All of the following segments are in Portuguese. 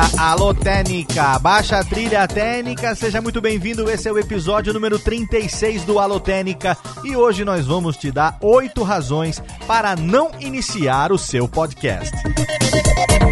Técnica, alô Técnica, baixa a trilha técnica, seja muito bem-vindo. Esse é o episódio número 36 do Alô Técnica e hoje nós vamos te dar oito razões para não iniciar o seu podcast. Olá,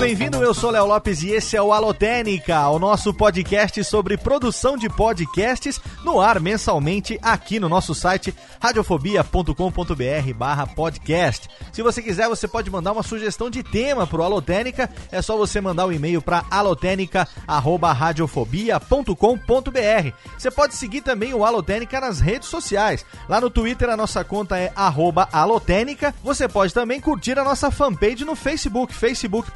bem-vindo. Eu sou Léo Lopes e esse é o Alotênica, o nosso podcast sobre produção de podcasts no ar mensalmente aqui no nosso site radiofobia.com.br/podcast. Se você quiser, você pode mandar uma sugestão de tema para o Alotênica. É só você mandar um e-mail para alotênica@radiofobia.com.br. Você pode seguir também o Alotênica nas redes sociais. Lá no Twitter a nossa conta é @alotênica. Você pode também curtir a nossa fanpage no Facebook, Facebook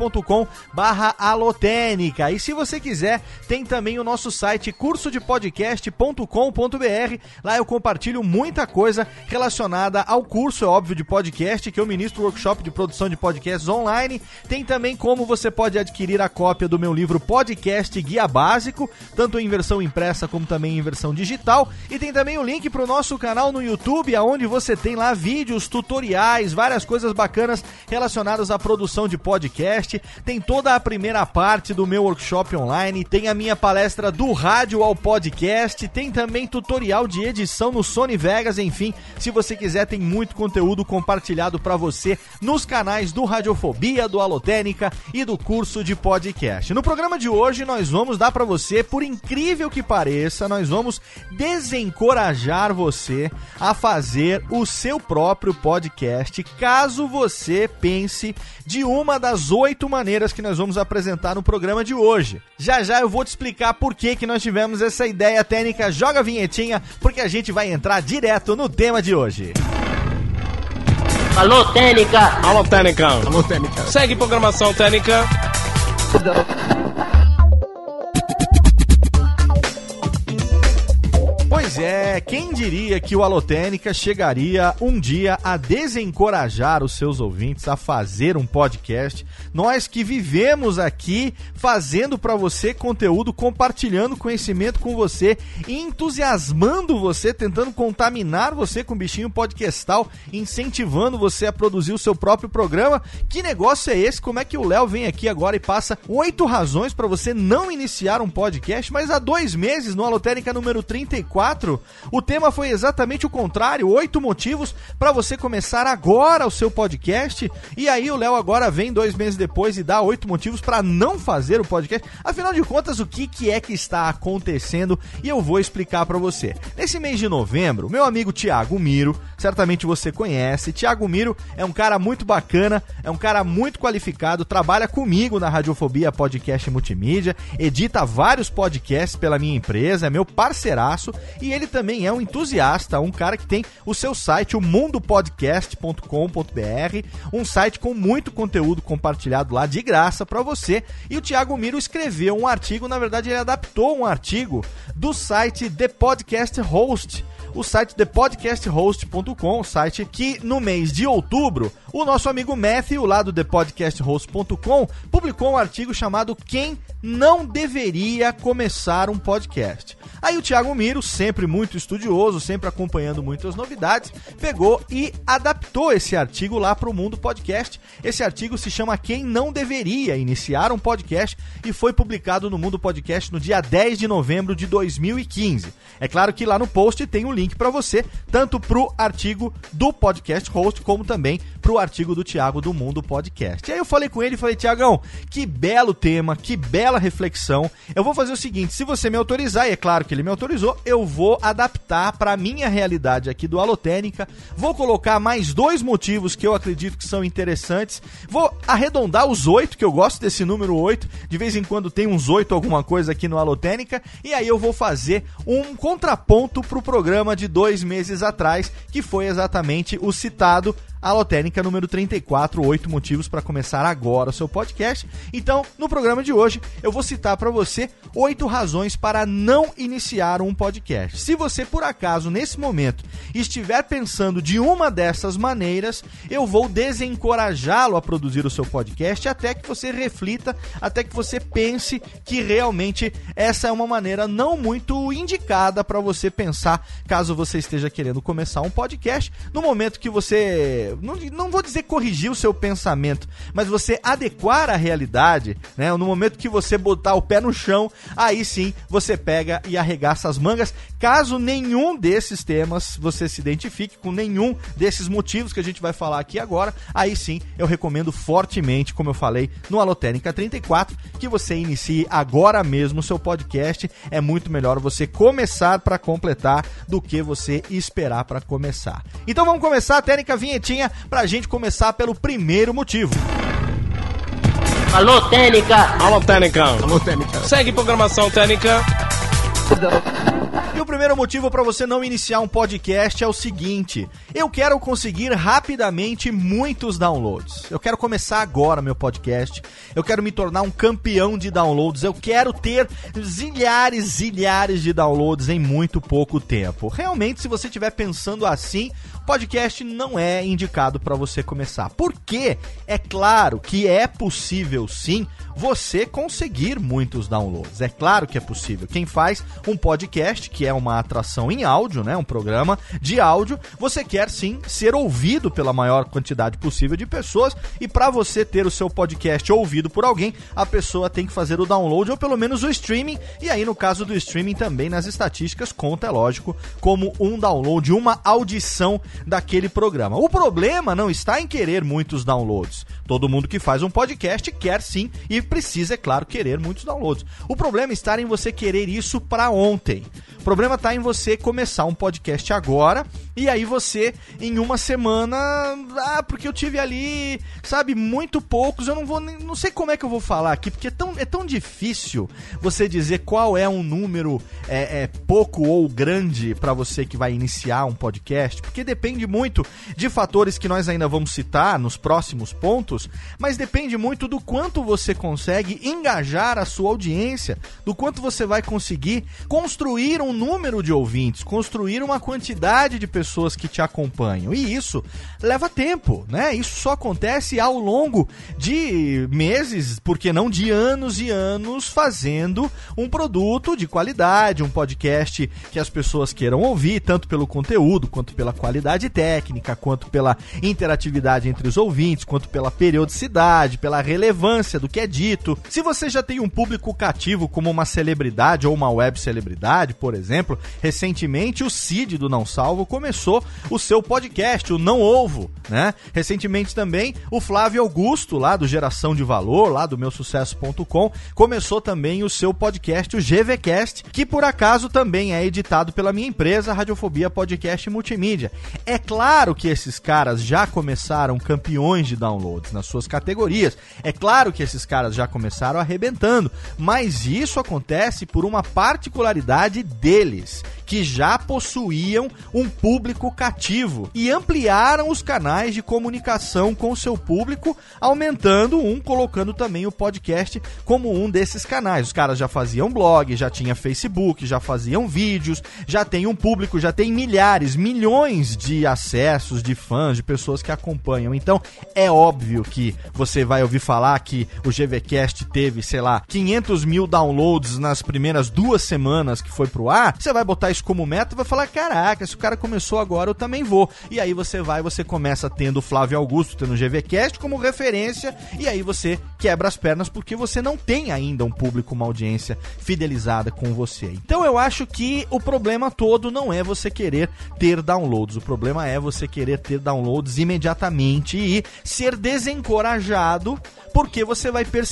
barra alotênica. E se você quiser, tem também o nosso site cursodepodcast.com.br. Lá eu compartilho muita coisa relacionada ao curso, é óbvio, de podcast, que eu ministro workshop de produção de podcasts online. Tem também como você pode adquirir a cópia do meu livro Podcast Guia Básico, tanto em versão impressa como também em versão digital. E tem também o link para o nosso canal no YouTube, onde você tem lá vídeos, tutoriais, várias coisas bacanas relacionadas à produção de podcast, tem toda a primeira parte do meu workshop online, tem a minha palestra do rádio ao podcast, tem também tutorial de edição no Sony Vegas, enfim, se você quiser tem muito conteúdo compartilhado para você nos canais do Radiofobia, do Alotênica e do curso de podcast. No programa de hoje nós vamos dar para você, por incrível que pareça, nós vamos desencorajar você a fazer o seu próprio podcast, caso você pense de uma das oito maneiras que nós vamos apresentar no programa de hoje. Já já eu vou te explicar por que, que nós tivemos essa ideia técnica. Joga a vinhetinha, porque a gente vai entrar direto no tema de hoje. Alô, Técnica! Alô, Técnica! Alô, Técnica! Segue programação Técnica. Pois é, quem diria que o Alotênica chegaria um dia a desencorajar os seus ouvintes a fazer um podcast? Nós que vivemos aqui fazendo para você conteúdo, compartilhando conhecimento com você, entusiasmando você, tentando contaminar você com bichinho podcastal, incentivando você a produzir o seu próprio programa. Que negócio é esse? Como é que o Léo vem aqui agora e passa oito razões para você não iniciar um podcast? Mas há dois meses, no Alotênica número 34, 4, o tema foi exatamente o contrário: oito motivos para você começar agora o seu podcast. E aí o Léo agora vem dois meses depois e dá oito motivos para não fazer o podcast. Afinal de contas, o que, que é que está acontecendo? E eu vou explicar para você. Nesse mês de novembro, meu amigo Tiago Miro, certamente você conhece. Tiago Miro é um cara muito bacana, é um cara muito qualificado, trabalha comigo na Radiofobia Podcast Multimídia, edita vários podcasts pela minha empresa, é meu parceiraço e ele também é um entusiasta, um cara que tem o seu site, o mundopodcast.com.br, um site com muito conteúdo compartilhado lá de graça para você. E o Thiago Miro escreveu um artigo, na verdade ele adaptou um artigo do site The Podcast Host o site thepodcasthost.com, site que no mês de outubro, o nosso amigo Matthew, lá do thepodcasthost.com, publicou um artigo chamado Quem não deveria começar um podcast. Aí o Thiago Miro, sempre muito estudioso, sempre acompanhando muitas novidades, pegou e adaptou esse artigo lá para o Mundo Podcast. Esse artigo se chama Quem não deveria iniciar um podcast e foi publicado no Mundo Podcast no dia 10 de novembro de 2015. É claro que lá no post tem o um link link para você, tanto pro artigo do podcast host, como também pro artigo do Thiago do Mundo Podcast. E aí eu falei com ele e falei, Tiagão, que belo tema, que bela reflexão. Eu vou fazer o seguinte, se você me autorizar, e é claro que ele me autorizou, eu vou adaptar para minha realidade aqui do Alotênica. Vou colocar mais dois motivos que eu acredito que são interessantes. Vou arredondar os oito, que eu gosto desse número oito. De vez em quando tem uns oito alguma coisa aqui no Alotênica. E aí eu vou fazer um contraponto pro programa de dois meses atrás, que foi exatamente o citado Alotênica número 34, oito motivos para começar agora o seu podcast. Então, no programa de hoje, eu vou citar para você oito razões para não iniciar um podcast. Se você por acaso nesse momento estiver pensando de uma dessas maneiras, eu vou desencorajá-lo a produzir o seu podcast até que você reflita, até que você pense que realmente essa é uma maneira não muito indicada para você pensar caso você esteja querendo começar um podcast. No momento que você não, não vou dizer corrigir o seu pensamento, mas você adequar a realidade, né? No momento que você botar o pé no chão, aí sim você pega e arregaça as mangas. Caso nenhum desses temas você se identifique com nenhum desses motivos que a gente vai falar aqui agora, aí sim eu recomendo fortemente, como eu falei no Alotênica 34, que você inicie agora mesmo o seu podcast. É muito melhor você começar para completar do que você esperar para começar. Então vamos começar a técnica vinhetinha musiquinha pra gente começar pelo primeiro motivo. Alô, Técnica! Alô, Técnica! Alô, Técnica! Segue programação Técnica! E o primeiro motivo para você não iniciar um podcast é o seguinte: eu quero conseguir rapidamente muitos downloads. Eu quero começar agora meu podcast. Eu quero me tornar um campeão de downloads. Eu quero ter zilhares, zilhares de downloads em muito pouco tempo. Realmente, se você estiver pensando assim, podcast não é indicado para você começar. Porque é claro que é possível sim você conseguir muitos downloads. É claro que é possível. Quem faz um podcast, que é uma atração em áudio, né, um programa de áudio, você quer sim ser ouvido pela maior quantidade possível de pessoas e para você ter o seu podcast ouvido por alguém, a pessoa tem que fazer o download ou pelo menos o streaming. E aí no caso do streaming também nas estatísticas conta, é lógico, como um download, uma audição daquele programa. O problema não está em querer muitos downloads. Todo mundo que faz um podcast quer sim e precisa, é claro, querer muitos downloads. O problema está em você querer isso para ontem. O problema está em você começar um podcast agora e aí você, em uma semana, ah, porque eu tive ali, sabe, muito poucos, eu não vou, não sei como é que eu vou falar aqui, porque é tão, é tão difícil você dizer qual é um número é, é pouco ou grande para você que vai iniciar um podcast, porque depende muito de fatores que nós ainda vamos citar nos próximos pontos, mas depende muito do quanto você consegue engajar a sua audiência, do quanto você vai conseguir construir um número de ouvintes, construir uma quantidade de pessoas que te acompanham. E isso leva tempo, né? Isso só acontece ao longo de meses, porque não de anos e anos fazendo um produto de qualidade, um podcast que as pessoas queiram ouvir, tanto pelo conteúdo, quanto pela qualidade técnica, quanto pela interatividade entre os ouvintes, quanto pela periodicidade, pela relevância do que é dito. Se você já tem um público cativo como uma celebridade ou uma web celebridade, por exemplo, recentemente o Cid do Não Salvo começou o seu podcast, o Não Ovo, né? Recentemente também o Flávio Augusto, lá do Geração de Valor, lá do meusucesso.com, começou também o seu podcast, o GVcast, que por acaso também é editado pela minha empresa, Radiofobia Podcast Multimídia. É claro que esses caras já começaram campeões de downloads nas suas categorias. É claro que esses caras já começaram arrebentando, mas isso acontece por uma particularidade deles que já possuíam um público cativo e ampliaram os canais de comunicação com seu público, aumentando um, colocando também o podcast como um desses canais. Os caras já faziam blog, já tinha Facebook, já faziam vídeos, já tem um público, já tem milhares, milhões de acessos, de fãs, de pessoas que acompanham. Então, é óbvio que você vai ouvir falar que o GVCast teve, sei lá, 500 mil downloads nas primeiras duas semanas que foi pro ar. Você vai botar isso como meta e vai falar: caraca, se o cara começou agora, eu também vou. E aí você vai, você começa tendo o Flávio Augusto, tendo o GVCast como referência, e aí você quebra as pernas porque você não tem ainda um público, uma audiência fidelizada com você. Então eu acho que o problema todo não é você querer ter downloads, o problema é você querer ter downloads imediatamente e ser desencorajado porque você vai perceber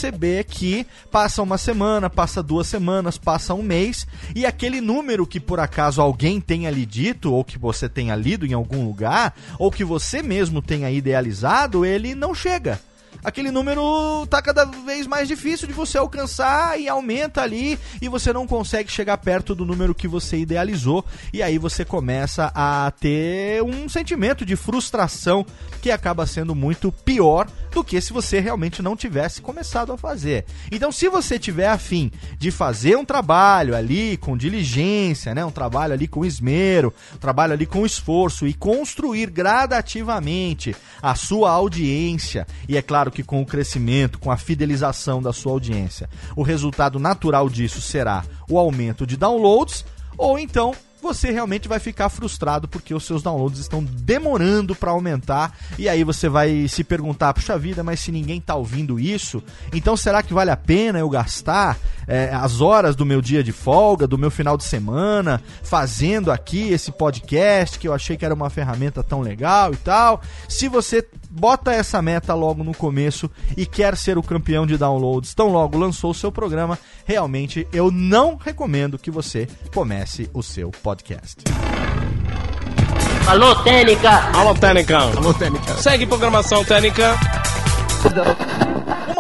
que passa uma semana, passa duas semanas, passa um mês e aquele número que por acaso alguém tenha lhe dito ou que você tenha lido em algum lugar ou que você mesmo tenha idealizado, ele não chega aquele número tá cada vez mais difícil de você alcançar e aumenta ali e você não consegue chegar perto do número que você idealizou e aí você começa a ter um sentimento de frustração que acaba sendo muito pior do que se você realmente não tivesse começado a fazer. Então, se você tiver afim de fazer um trabalho ali com diligência, né, um trabalho ali com esmero, um trabalho ali com esforço e construir gradativamente a sua audiência, e é claro que com o crescimento, com a fidelização da sua audiência, o resultado natural disso será o aumento de downloads ou então você realmente vai ficar frustrado porque os seus downloads estão demorando para aumentar e aí você vai se perguntar, puxa vida, mas se ninguém tá ouvindo isso, então será que vale a pena eu gastar é, as horas do meu dia de folga, do meu final de semana, fazendo aqui esse podcast que eu achei que era uma ferramenta tão legal e tal? Se você bota essa meta logo no começo e quer ser o campeão de downloads tão logo lançou o seu programa, realmente eu não recomendo que você comece o seu podcast. Alô, Técnica! Alô, Técnica! Alô, Técnica! Segue programação Técnica!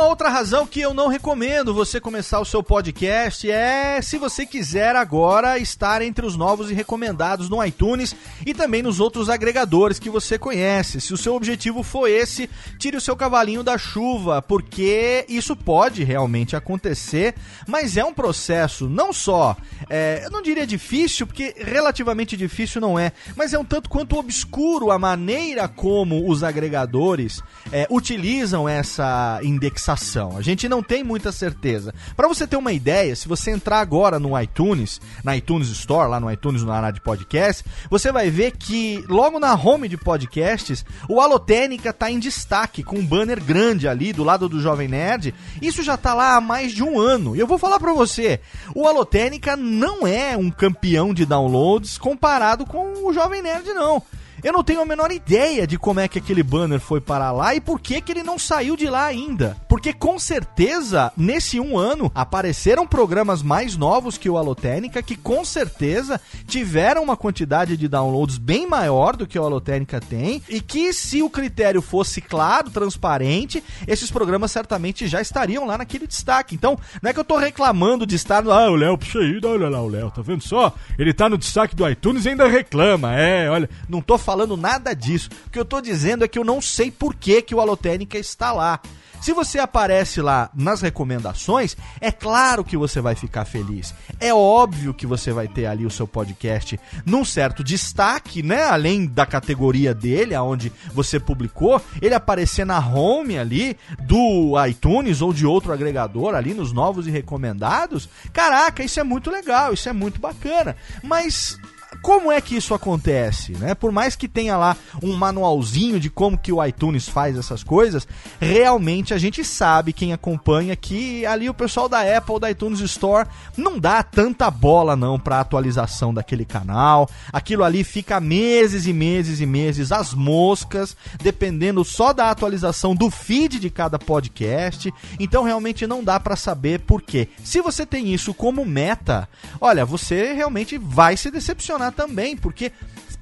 Uma outra razão que eu não recomendo você começar o seu podcast é se você quiser agora estar entre os novos e recomendados no iTunes e também nos outros agregadores que você conhece. Se o seu objetivo for esse, tire o seu cavalinho da chuva, porque isso pode realmente acontecer, mas é um processo não só, é, eu não diria difícil, porque relativamente difícil não é, mas é um tanto quanto obscuro a maneira como os agregadores é, utilizam essa indexação indexação. A gente não tem muita certeza. Para você ter uma ideia, se você entrar agora no iTunes, na iTunes Store, lá no iTunes na área de podcast, você vai ver que logo na home de podcasts, o Alotênica tá em destaque com um banner grande ali do lado do Jovem Nerd. Isso já tá lá há mais de um ano. E eu vou falar para você, o Alotênica não é um campeão de downloads comparado com o Jovem Nerd não. Eu não tenho a menor ideia de como é que aquele banner foi parar lá e por que, que ele não saiu de lá ainda. Porque com certeza, nesse um ano, apareceram programas mais novos que o Alotênica que com certeza tiveram uma quantidade de downloads bem maior do que o Alotênica tem e que se o critério fosse claro, transparente, esses programas certamente já estariam lá naquele destaque. Então, não é que eu tô reclamando de estar no... Ah, o Léo, puxa aí, olha lá o Léo, tá vendo só? Ele tá no destaque do iTunes e ainda reclama. É, olha, não tô falando falando nada disso. O que eu tô dizendo é que eu não sei por que, que o Alotênica está lá. Se você aparece lá nas recomendações, é claro que você vai ficar feliz. É óbvio que você vai ter ali o seu podcast num certo destaque, né? Além da categoria dele, aonde você publicou, ele aparecer na home ali do iTunes ou de outro agregador ali nos novos e recomendados. Caraca, isso é muito legal, isso é muito bacana. Mas como é que isso acontece, né? Por mais que tenha lá um manualzinho de como que o iTunes faz essas coisas, realmente a gente sabe quem acompanha que ali o pessoal da Apple, da iTunes Store, não dá tanta bola não para atualização daquele canal. Aquilo ali fica meses e meses e meses às moscas, dependendo só da atualização do feed de cada podcast. Então realmente não dá para saber por quê. Se você tem isso como meta, olha, você realmente vai se decepcionar também, porque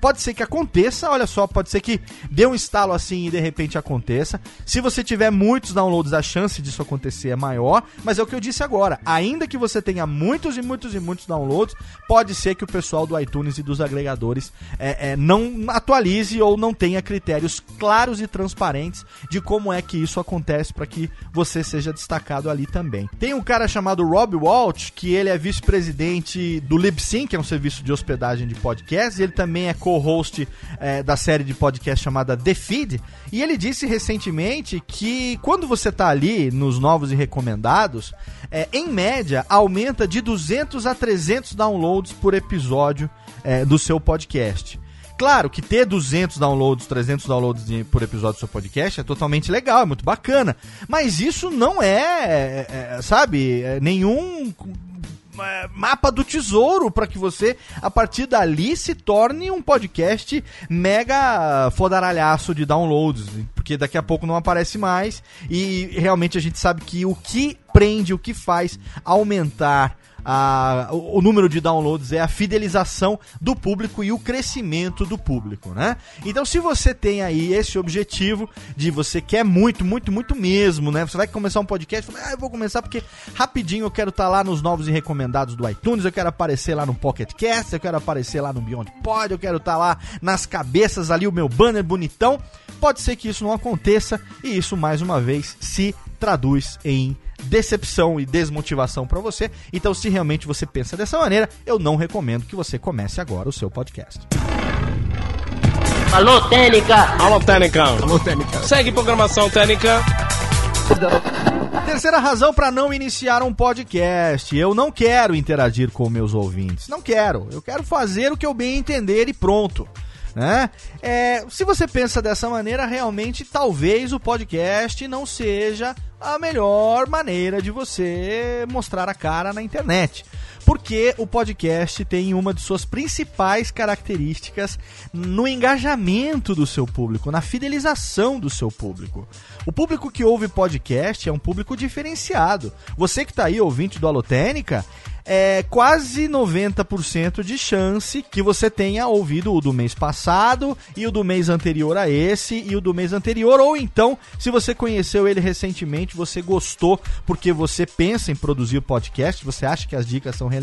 pode ser que aconteça, olha só, pode ser que dê um estalo assim e de repente aconteça. Se você tiver muitos downloads, a chance disso acontecer é maior, mas é o que eu disse agora. Ainda que você tenha muitos e muitos e muitos downloads, pode ser que o pessoal do iTunes e dos agregadores é, é, não atualize ou não tenha critérios claros e transparentes de como é que isso acontece para que você seja destacado ali também. Tem um cara chamado Rob Walsh, que ele é vice-presidente do Libsyn, que é um serviço de hospedagem de podcasts, e ele também é co co-host é, da série de podcast chamada The Feed, e ele disse recentemente que quando você tá ali nos novos e recomendados, é, em média aumenta de 200 a 300 downloads por episódio é, do seu podcast. Claro que ter 200 downloads, 300 downloads por episódio do seu podcast é totalmente legal, é muito bacana. Mas isso não é, é, sabe, nenhum mapa do tesouro para que você, a partir dali, se torne um podcast mega fodaralhaço de downloads. Porque daqui a pouco não aparece mais. E realmente a gente sabe que o que prende, o que faz aumentar a, o, o, número de downloads é a fidelização do público e o crescimento do público, né? Então, se você tem aí esse objetivo de você quer muito, muito, muito mesmo, né? Você vai começar um podcast, fala, ah, eu vou começar porque rapidinho eu quero estar tá lá nos novos e recomendados do iTunes, eu quero aparecer lá no Pocket Cast, eu quero aparecer lá no Beyond Pod, eu quero estar tá lá nas cabeças ali o meu banner bonitão. Pode ser que isso não aconteça e isso mais uma vez se traduz em decepção e desmotivação para você. Então, se realmente você pensa dessa maneira, eu não recomendo que você comece agora o seu podcast. Alô, Técnica! Alô, Técnica! Alô, Técnica! Segue programação Técnica! Terceira razão para não iniciar um podcast. Eu não quero interagir com meus ouvintes. Não quero. Eu quero fazer o que eu bem entender e pronto. Né? É, se você pensa dessa maneira, realmente talvez o podcast não seja a melhor maneira de você mostrar a cara na internet. Porque o podcast tem uma de suas principais características no engajamento do seu público, na fidelização do seu público. O público que ouve podcast é um público diferenciado. Você que está aí ouvinte do Alotênica, é quase 90% de chance que você tenha ouvido o do mês passado e o do mês anterior a esse e o do mês anterior, ou então, se você conheceu ele recentemente, você gostou porque você pensa em produzir podcast, você acha que as dicas são relevantes,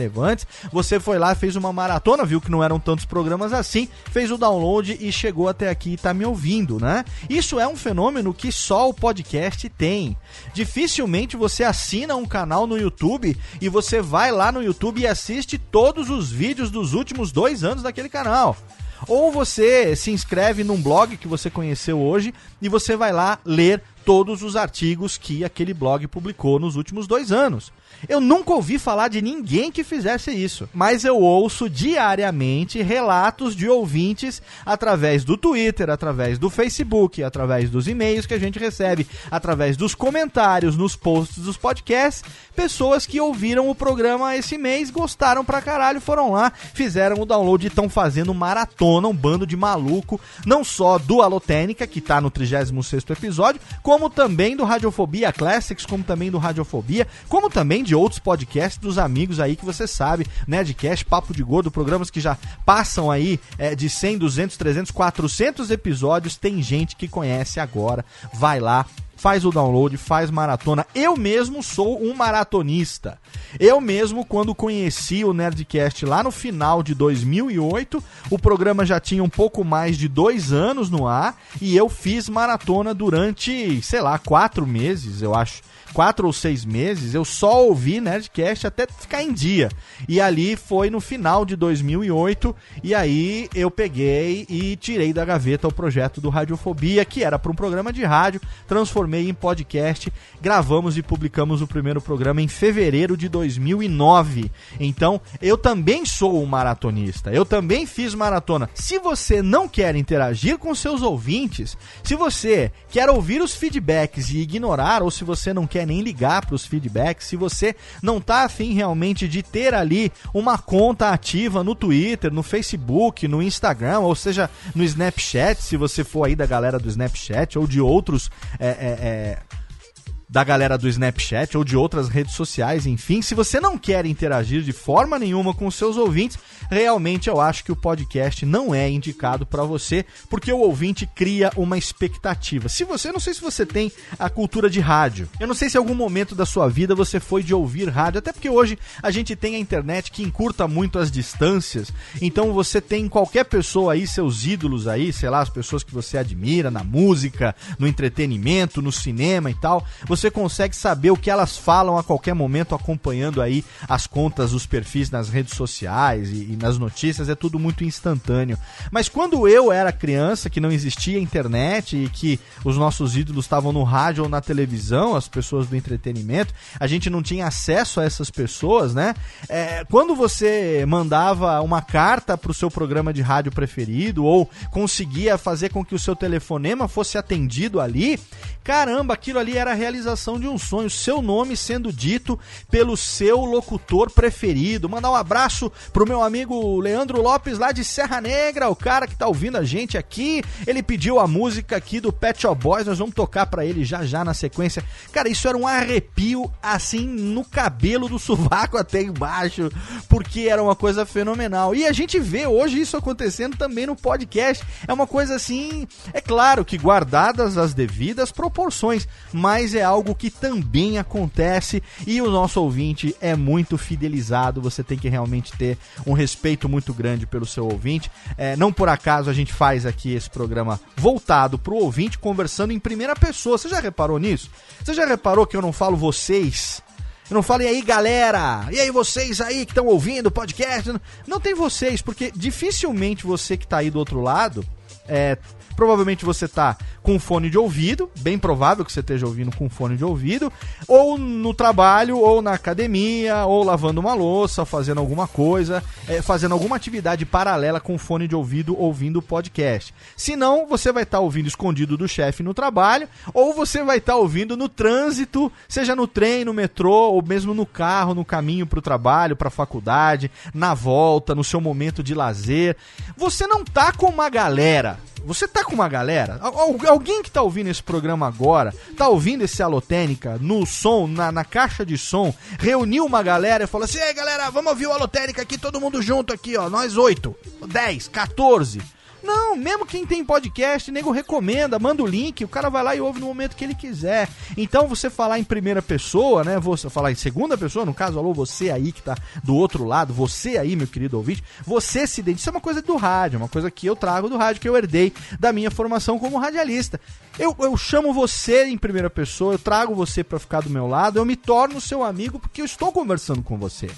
você foi lá, fez uma maratona, viu que não eram tantos programas assim, fez o download e chegou até aqui e está me ouvindo, né? Isso é um fenômeno que só o podcast tem. Dificilmente você assina um canal no YouTube e você vai lá no YouTube e assiste todos os vídeos dos últimos dois anos daquele canal. Ou você se inscreve num blog que você conheceu hoje e você vai lá ler todos os artigos que aquele blog publicou nos últimos dois anos. Eu nunca ouvi falar de ninguém que fizesse isso, mas eu ouço diariamente relatos de ouvintes através do Twitter, através do Facebook, através dos e-mails que a gente recebe, através dos comentários nos posts dos podcasts, pessoas que ouviram o programa esse mês, gostaram pra caralho, foram lá, fizeram o download e estão fazendo maratona, um bando de maluco, não só do Alotênica, que tá no 36º episódio, como também do Radiofobia Classics, como também do Radiofobia, como também de outros podcasts dos amigos aí que você sabe, Nerdcast, Papo de Gordo, programas que já passam aí é, de 100, 200, 300, 400 episódios. Tem gente que conhece agora. Vai lá, faz o download, faz maratona. Eu mesmo sou um maratonista. Eu mesmo, quando conheci o Nerdcast lá no final de 2008, o programa já tinha um pouco mais de dois anos no ar e eu fiz maratona durante, sei lá, quatro meses, eu acho quatro ou seis meses, eu só ouvi Nerdcast até ficar em dia. E ali foi no final de 2008, e aí eu peguei e tirei da gaveta o projeto do Radiofobia, que era para um programa de rádio, transformei em podcast, gravamos e publicamos o primeiro programa em fevereiro de 2009. Então, eu também sou um maratonista, eu também fiz maratona. Se você não quer interagir com seus ouvintes, se você quer ouvir os feedbacks e ignorar, ou se você não quer nem ligar para os feedbacks, se você não tá afim realmente de ter ali uma conta ativa no Twitter, no Facebook, no Instagram, ou seja, no Snapchat, se você for aí da galera do Snapchat ou de outros é, é, é da galera do Snapchat ou de outras redes sociais, enfim. Se você não quer interagir de forma nenhuma com seus ouvintes, realmente eu acho que o podcast não é indicado para você, porque o ouvinte cria uma expectativa. Se você, não sei se você tem a cultura de rádio. Eu não sei se em algum momento da sua vida você foi de ouvir rádio, até porque hoje a gente tem a internet que encurta muito as distâncias. Então você tem qualquer pessoa aí, seus ídolos aí, sei lá, as pessoas que você admira na música, no entretenimento, no cinema e tal. Você você consegue saber o que elas falam a qualquer momento, acompanhando aí as contas, os perfis nas redes sociais e, e nas notícias, é tudo muito instantâneo. Mas quando eu era criança, que não existia internet e que os nossos ídolos estavam no rádio ou na televisão, as pessoas do entretenimento, a gente não tinha acesso a essas pessoas, né? É, quando você mandava uma carta para o seu programa de rádio preferido ou conseguia fazer com que o seu telefonema fosse atendido ali, caramba, aquilo ali era a realização de um sonho, seu nome sendo dito pelo seu locutor preferido. Mandar um abraço pro meu amigo Leandro Lopes lá de Serra Negra, o cara que tá ouvindo a gente aqui. Ele pediu a música aqui do Pet Shop Boys, nós vamos tocar para ele já já na sequência. Cara, isso era um arrepio assim no cabelo do sovaco até embaixo, porque era uma coisa fenomenal. E a gente vê hoje isso acontecendo também no podcast. É uma coisa assim, é claro que guardadas as devidas proporções, mas é algo que também acontece e o nosso ouvinte é muito fidelizado. Você tem que realmente ter um respeito muito grande pelo seu ouvinte. É, não por acaso a gente faz aqui esse programa voltado para o ouvinte, conversando em primeira pessoa. Você já reparou nisso? Você já reparou que eu não falo vocês? Eu não falo, e aí galera? E aí vocês aí que estão ouvindo o podcast? Não tem vocês, porque dificilmente você que está aí do outro lado é, Provavelmente você tá com fone de ouvido, bem provável que você esteja ouvindo com fone de ouvido, ou no trabalho, ou na academia, ou lavando uma louça, fazendo alguma coisa, é, fazendo alguma atividade paralela com fone de ouvido ouvindo o podcast. Se não, você vai estar tá ouvindo escondido do chefe no trabalho, ou você vai estar tá ouvindo no trânsito, seja no trem, no metrô, ou mesmo no carro, no caminho para o trabalho, para a faculdade, na volta, no seu momento de lazer. Você não tá com uma galera você tá com uma galera? Alguém que tá ouvindo esse programa agora, tá ouvindo esse Alotênica no som, na, na caixa de som, reuniu uma galera e falou assim: Ei galera, vamos ouvir o Alotênica aqui, todo mundo junto aqui, ó, nós oito, dez, 14. Não, mesmo quem tem podcast, nego recomenda, manda o link, o cara vai lá e ouve no momento que ele quiser. Então você falar em primeira pessoa, né? Você falar em segunda pessoa, no caso, alô, você aí que tá do outro lado, você aí, meu querido ouvinte, você se identifica. Isso é uma coisa do rádio, é uma coisa que eu trago do rádio, que eu herdei da minha formação como radialista. Eu, eu chamo você em primeira pessoa, eu trago você para ficar do meu lado, eu me torno seu amigo porque eu estou conversando com você.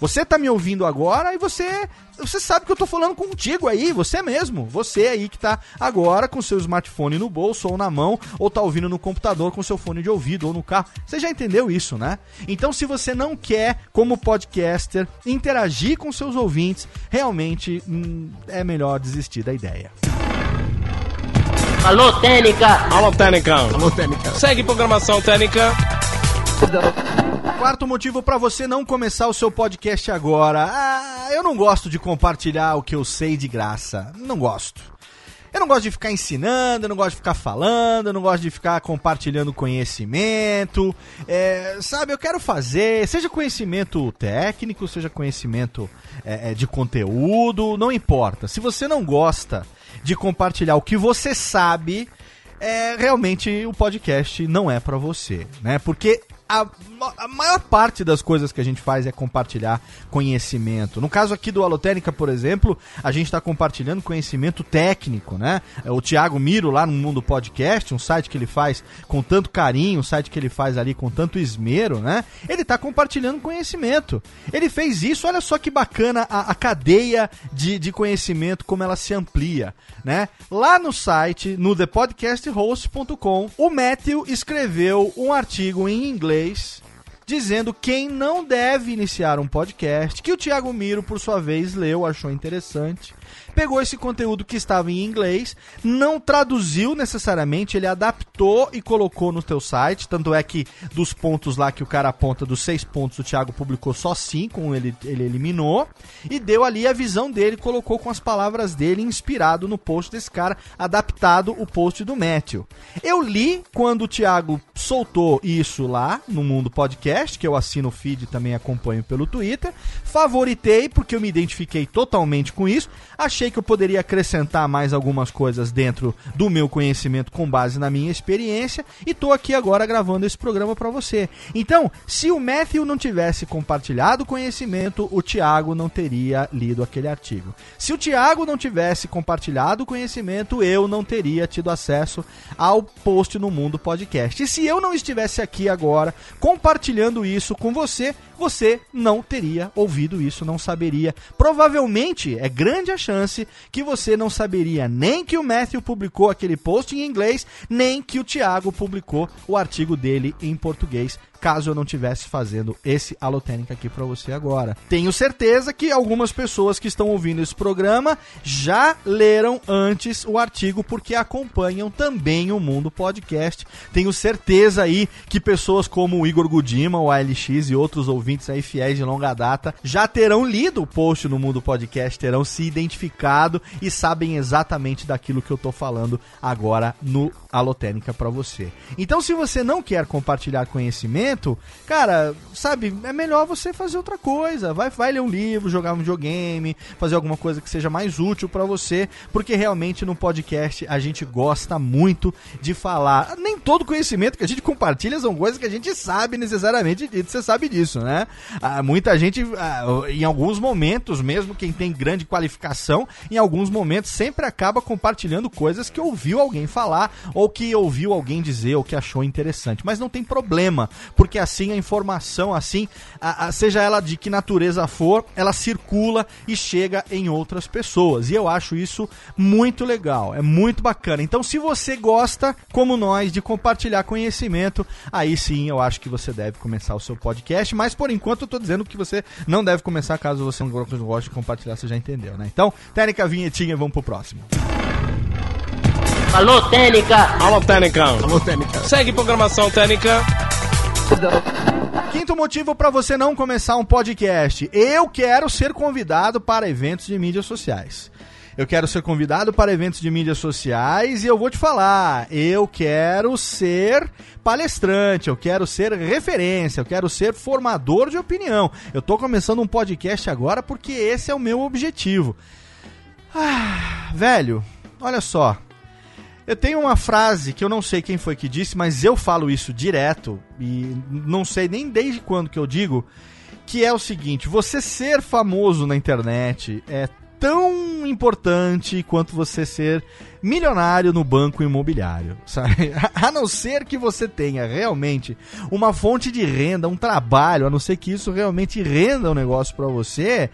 Você tá me ouvindo agora e você você sabe que eu tô falando contigo aí, você mesmo. Você aí que tá agora com seu smartphone no bolso ou na mão, ou tá ouvindo no computador com seu fone de ouvido ou no carro. Você já entendeu isso, né? Então, se você não quer, como podcaster, interagir com seus ouvintes, realmente hum, é melhor desistir da ideia. Alô, Técnica! Alô, Técnica! Alô, Técnica! Segue programação Técnica. Quarto motivo para você não começar o seu podcast agora. Ah, eu não gosto de compartilhar o que eu sei de graça. Não gosto. Eu não gosto de ficar ensinando, eu não gosto de ficar falando, eu não gosto de ficar compartilhando conhecimento. É, sabe, eu quero fazer, seja conhecimento técnico, seja conhecimento é, é de conteúdo, não importa. Se você não gosta de compartilhar o que você sabe, é, realmente o podcast não é para você, né? Porque a, a, maior parte das coisas que a gente faz é compartilhar conhecimento. No caso aqui do Alotênica, por exemplo, a gente está compartilhando conhecimento técnico, né? O Thiago Miro, lá no Mundo Podcast, um site que ele faz com tanto carinho, um site que ele faz ali com tanto esmero, né? Ele está compartilhando conhecimento. Ele fez isso, olha só que bacana a, a cadeia de, de conhecimento, como ela se amplia, né? Lá no site, no thepodcasthost.com, o Matthew escreveu um artigo em inglês dizendo quem não deve iniciar um podcast, que o Thiago Miro, por sua vez, leu, achou interessante pegou esse conteúdo que estava em inglês, não traduziu necessariamente, ele adaptou e colocou no teu site. Tanto é que dos pontos lá que o cara aponta, dos seis pontos, o Thiago publicou só cinco, ele, ele eliminou. E deu ali a visão dele, colocou com as palavras dele, inspirado no post desse cara, adaptado o post do Matthew. Eu li quando o Thiago soltou isso lá no Mundo Podcast, que eu assino o feed e também acompanho pelo Twitter. Favoritei, porque eu me identifiquei totalmente com isso. Achei que eu poderia acrescentar mais algumas coisas dentro do meu conhecimento com base na minha experiência. E tô aqui agora gravando esse programa para você. Então, se o Matthew não tivesse compartilhado conhecimento, o Thiago não teria lido aquele artigo. Se o Thiago não tivesse compartilhado conhecimento, eu não teria tido acesso ao post no Mundo Podcast. E se eu não estivesse aqui agora compartilhando isso com você, você não teria ouvido isso, não saberia. Provavelmente é grande a chance que você não saberia nem que o Matthew publicou aquele post em inglês, nem que o Thiago publicou o artigo dele em português caso eu não tivesse fazendo esse Alotênica aqui para você agora. Tenho certeza que algumas pessoas que estão ouvindo esse programa já leram antes o artigo porque acompanham também o Mundo Podcast. Tenho certeza aí que pessoas como o Igor Gudima, o ALX e outros ouvintes aí fiéis de longa data já terão lido o post no Mundo Podcast, terão se identificado e sabem exatamente daquilo que eu tô falando agora no Alotênica para você. Então se você não quer compartilhar conhecimento, cara, sabe, é melhor você fazer outra coisa. Vai, vai ler um livro, jogar um videogame, fazer alguma coisa que seja mais útil para você, porque realmente no podcast a gente gosta muito de falar. Nem todo conhecimento que a gente compartilha são coisas que a gente sabe necessariamente, você sabe disso, né? Ah, muita gente, ah, em alguns momentos, mesmo quem tem grande qualificação, em alguns momentos sempre acaba compartilhando coisas que ouviu alguém falar, ou que ouviu alguém dizer, ou que achou interessante. Mas não tem problema, porque assim a informação, assim, a, a, seja ela de que natureza for, ela circula e chega em outras pessoas. E eu acho isso muito legal, é muito bacana. Então, se você gosta, como nós, de compartilhar conhecimento, aí sim eu acho que você deve começar o seu podcast. Mas por enquanto eu tô dizendo que você não deve começar caso você não goste de compartilhar, você já entendeu, né? Então, técnica vinhetinha, vamos pro próximo. Alô, Técnica! Alô, Técnica! Alô, Técnica! Segue programação Técnica. Quinto motivo para você não começar um podcast. Eu quero ser convidado para eventos de mídias sociais. Eu quero ser convidado para eventos de mídias sociais e eu vou te falar, eu quero ser palestrante, eu quero ser referência, eu quero ser formador de opinião. Eu tô começando um podcast agora porque esse é o meu objetivo. Ah, velho, olha só. Eu tenho uma frase que eu não sei quem foi que disse, mas eu falo isso direto e não sei nem desde quando que eu digo, que é o seguinte: você ser famoso na internet é tão importante quanto você ser milionário no banco imobiliário, sabe? A não ser que você tenha realmente uma fonte de renda, um trabalho, a não ser que isso realmente renda um negócio para você,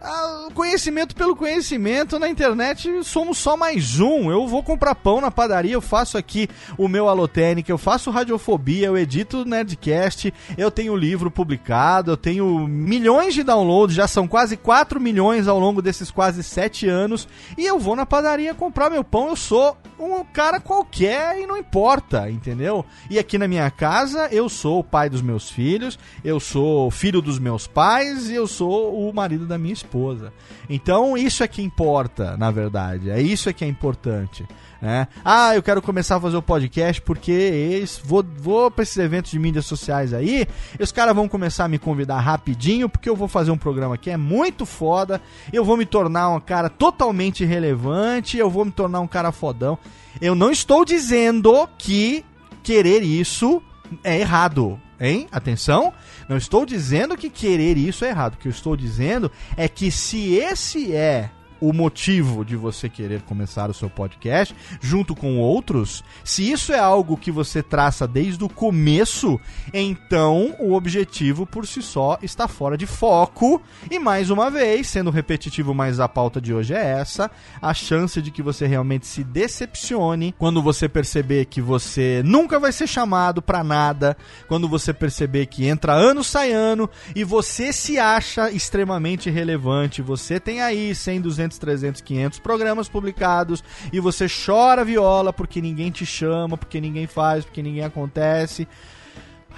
ah, conhecimento pelo conhecimento na internet somos só mais um. Eu vou comprar pão na padaria, eu faço aqui o meu Alotênica, eu faço radiofobia, eu edito Nerdcast, eu tenho livro publicado, eu tenho milhões de downloads, já são quase 4 milhões ao longo desses quase 7 anos, e eu vou na padaria comprar meu pão, eu sou um cara qualquer e não importa, entendeu? E aqui na minha casa eu sou o pai dos meus filhos, eu sou filho dos meus pais e eu sou o marido da minha esposa. Então isso é que importa, na verdade. É isso é que é importante. Né? Ah, eu quero começar a fazer o podcast porque esse, vou, vou para esses eventos de mídias sociais aí. Os caras vão começar a me convidar rapidinho porque eu vou fazer um programa que é muito foda. Eu vou me tornar um cara totalmente relevante. Eu vou me tornar um cara fodão. Eu não estou dizendo que querer isso é errado, hein? Atenção, não estou dizendo que querer isso é errado. O que eu estou dizendo é que se esse é o motivo de você querer começar o seu podcast junto com outros, se isso é algo que você traça desde o começo, então o objetivo por si só está fora de foco. E mais uma vez, sendo repetitivo, mas a pauta de hoje é essa: a chance de que você realmente se decepcione quando você perceber que você nunca vai ser chamado para nada, quando você perceber que entra ano sai ano e você se acha extremamente relevante, você tem aí 100, 200 200, 300, 500 programas publicados e você chora viola porque ninguém te chama, porque ninguém faz, porque ninguém acontece.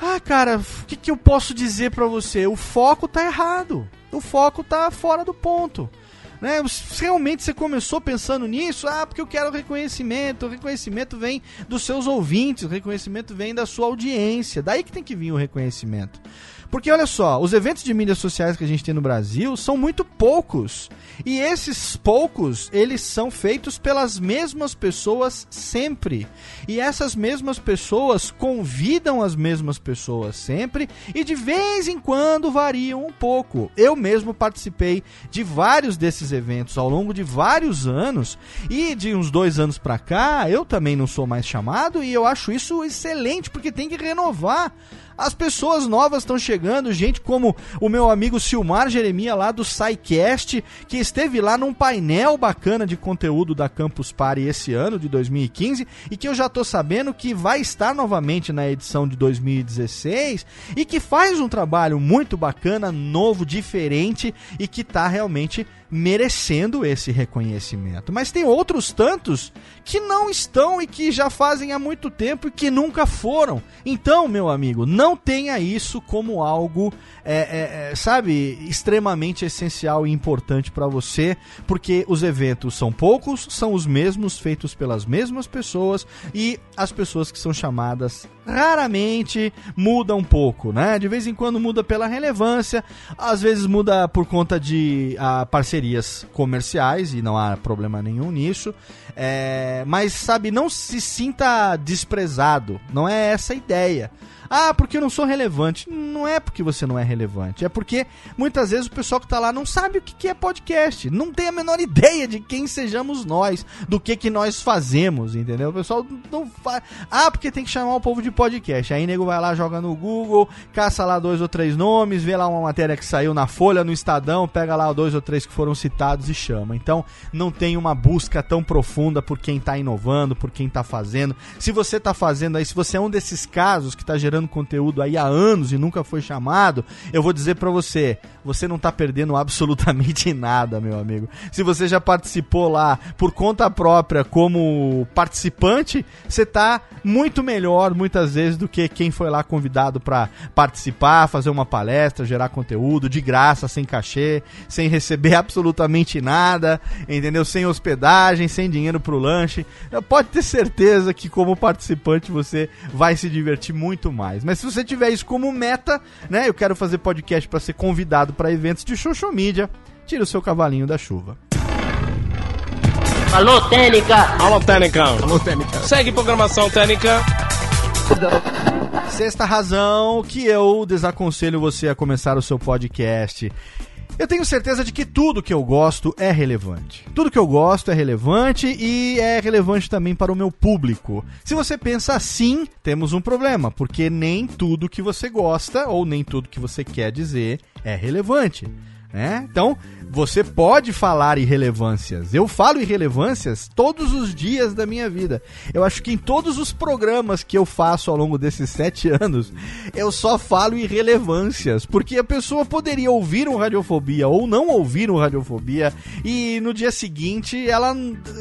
Ah, cara, o que, que eu posso dizer para você? O foco tá errado. O foco tá fora do ponto. Né? Realmente você começou pensando nisso? Ah, porque eu quero reconhecimento. O reconhecimento vem dos seus ouvintes, o reconhecimento vem da sua audiência. Daí que tem que vir o reconhecimento. Porque olha só, os eventos de mídias sociais que a gente tem no Brasil são muito poucos. E esses poucos, eles são feitos pelas mesmas pessoas sempre. E essas mesmas pessoas convidam as mesmas pessoas sempre e de vez em quando variam um pouco. Eu mesmo participei de vários desses eventos ao longo de vários anos e de uns dois anos para cá eu também não sou mais chamado e eu acho isso excelente porque tem que renovar as pessoas novas estão chegando, gente como o meu amigo Silmar Jeremia lá do SciCast, que esteve lá num painel bacana de conteúdo da Campus Party esse ano, de 2015, e que eu já tô sabendo que vai estar novamente na edição de 2016 e que faz um trabalho muito bacana, novo, diferente e que tá realmente merecendo esse reconhecimento. Mas tem outros tantos que não estão e que já fazem há muito tempo e que nunca foram. Então, meu amigo, não tenha isso como algo, é, é, é sabe, extremamente essencial e importante para você, porque os eventos são poucos, são os mesmos, feitos pelas mesmas pessoas e as pessoas que são chamadas raramente muda um pouco, né? De vez em quando muda pela relevância, às vezes muda por conta de ah, parcerias comerciais e não há problema nenhum nisso. É, mas sabe, não se sinta desprezado, não é essa a ideia. Ah, porque eu não sou relevante. Não é porque você não é relevante. É porque muitas vezes o pessoal que está lá não sabe o que é podcast. Não tem a menor ideia de quem sejamos nós, do que que nós fazemos, entendeu? O pessoal não faz. Ah, porque tem que chamar o povo de podcast. Aí nego vai lá, joga no Google, caça lá dois ou três nomes, vê lá uma matéria que saiu na Folha, no Estadão, pega lá dois ou três que foram citados e chama. Então, não tem uma busca tão profunda por quem está inovando, por quem está fazendo. Se você está fazendo aí, se você é um desses casos que está gerando gerando conteúdo aí há anos e nunca foi chamado, eu vou dizer para você, você não tá perdendo absolutamente nada, meu amigo. Se você já participou lá por conta própria como participante, você tá muito melhor muitas vezes do que quem foi lá convidado para participar, fazer uma palestra, gerar conteúdo de graça, sem cachê, sem receber absolutamente nada, entendeu? Sem hospedagem, sem dinheiro pro lanche. Pode ter certeza que como participante você vai se divertir muito mais mais. Mas se você tiver isso como meta, né? Eu quero fazer podcast para ser convidado para eventos de social media, tira o seu cavalinho da chuva. Alô, Técnica! Alô, Técnica! Alô, Técnica! Segue programação Técnica! Sexta razão que eu desaconselho você a começar o seu podcast eu tenho certeza de que tudo que eu gosto é relevante. Tudo que eu gosto é relevante e é relevante também para o meu público. Se você pensa assim, temos um problema, porque nem tudo que você gosta ou nem tudo que você quer dizer é relevante. Né? Então, você pode falar irrelevâncias. Eu falo irrelevâncias todos os dias da minha vida. Eu acho que em todos os programas que eu faço ao longo desses sete anos, eu só falo irrelevâncias. Porque a pessoa poderia ouvir um Radiofobia ou não ouvir um Radiofobia e no dia seguinte ela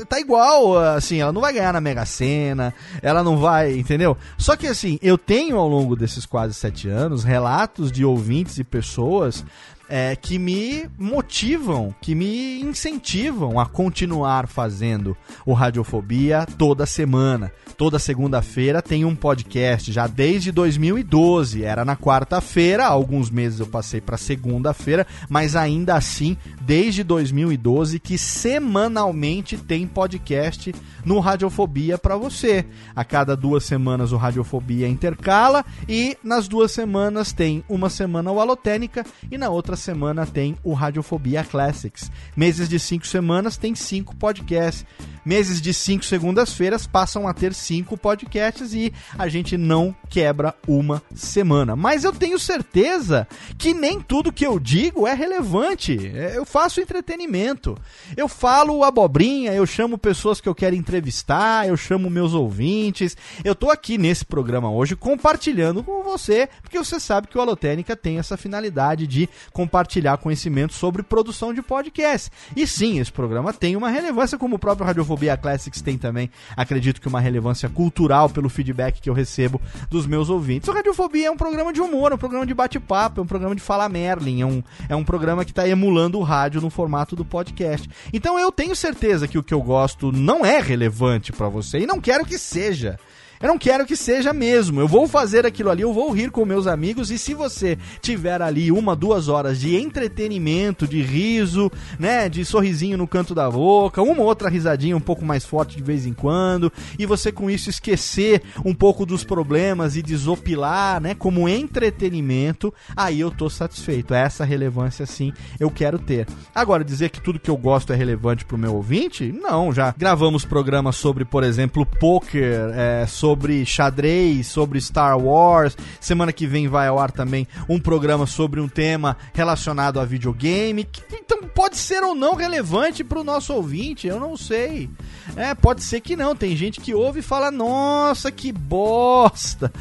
tá igual, assim, ela não vai ganhar na Mega Sena, ela não vai, entendeu? Só que assim, eu tenho ao longo desses quase sete anos relatos de ouvintes e pessoas é, que me motivam, que me incentivam a continuar fazendo o Radiofobia toda semana. Toda segunda-feira tem um podcast, já desde 2012. Era na quarta-feira, alguns meses eu passei para segunda-feira, mas ainda assim, desde 2012 que semanalmente tem podcast no Radiofobia para você. A cada duas semanas o Radiofobia intercala e nas duas semanas tem uma semana o Alotênica e na outra semana tem o Radiofobia Classics. Meses de cinco semanas tem cinco podcasts. Meses de cinco segundas-feiras passam a ter cinco podcasts e a gente não quebra uma semana. Mas eu tenho certeza que nem tudo que eu digo é relevante. Eu faço entretenimento. Eu falo abobrinha, eu chamo pessoas que eu quero entrevistar, eu chamo meus ouvintes. Eu tô aqui nesse programa hoje compartilhando com você, porque você sabe que o Alotênica tem essa finalidade de compartilhar conhecimento sobre produção de podcast. E sim, esse programa tem uma relevância como o próprio Radiofobia Radiofobia Classics tem também, acredito que uma relevância cultural pelo feedback que eu recebo dos meus ouvintes. O Radiofobia é um programa de humor, é um programa de bate-papo, é um programa de falar Merlin, é um, é um programa que está emulando o rádio no formato do podcast. Então eu tenho certeza que o que eu gosto não é relevante para você e não quero que seja. Eu não quero que seja mesmo. Eu vou fazer aquilo ali, eu vou rir com meus amigos. E se você tiver ali uma, duas horas de entretenimento, de riso, né? De sorrisinho no canto da boca, uma outra risadinha um pouco mais forte de vez em quando, e você com isso esquecer um pouco dos problemas e desopilar, né? Como entretenimento, aí eu tô satisfeito. Essa relevância sim eu quero ter. Agora, dizer que tudo que eu gosto é relevante pro meu ouvinte? Não, já gravamos programas sobre, por exemplo, poker, é, sobre sobre xadrez, sobre Star Wars. Semana que vem vai ao ar também um programa sobre um tema relacionado a videogame. Então pode ser ou não relevante para o nosso ouvinte, eu não sei. É, pode ser que não. Tem gente que ouve e fala: Nossa, que bosta.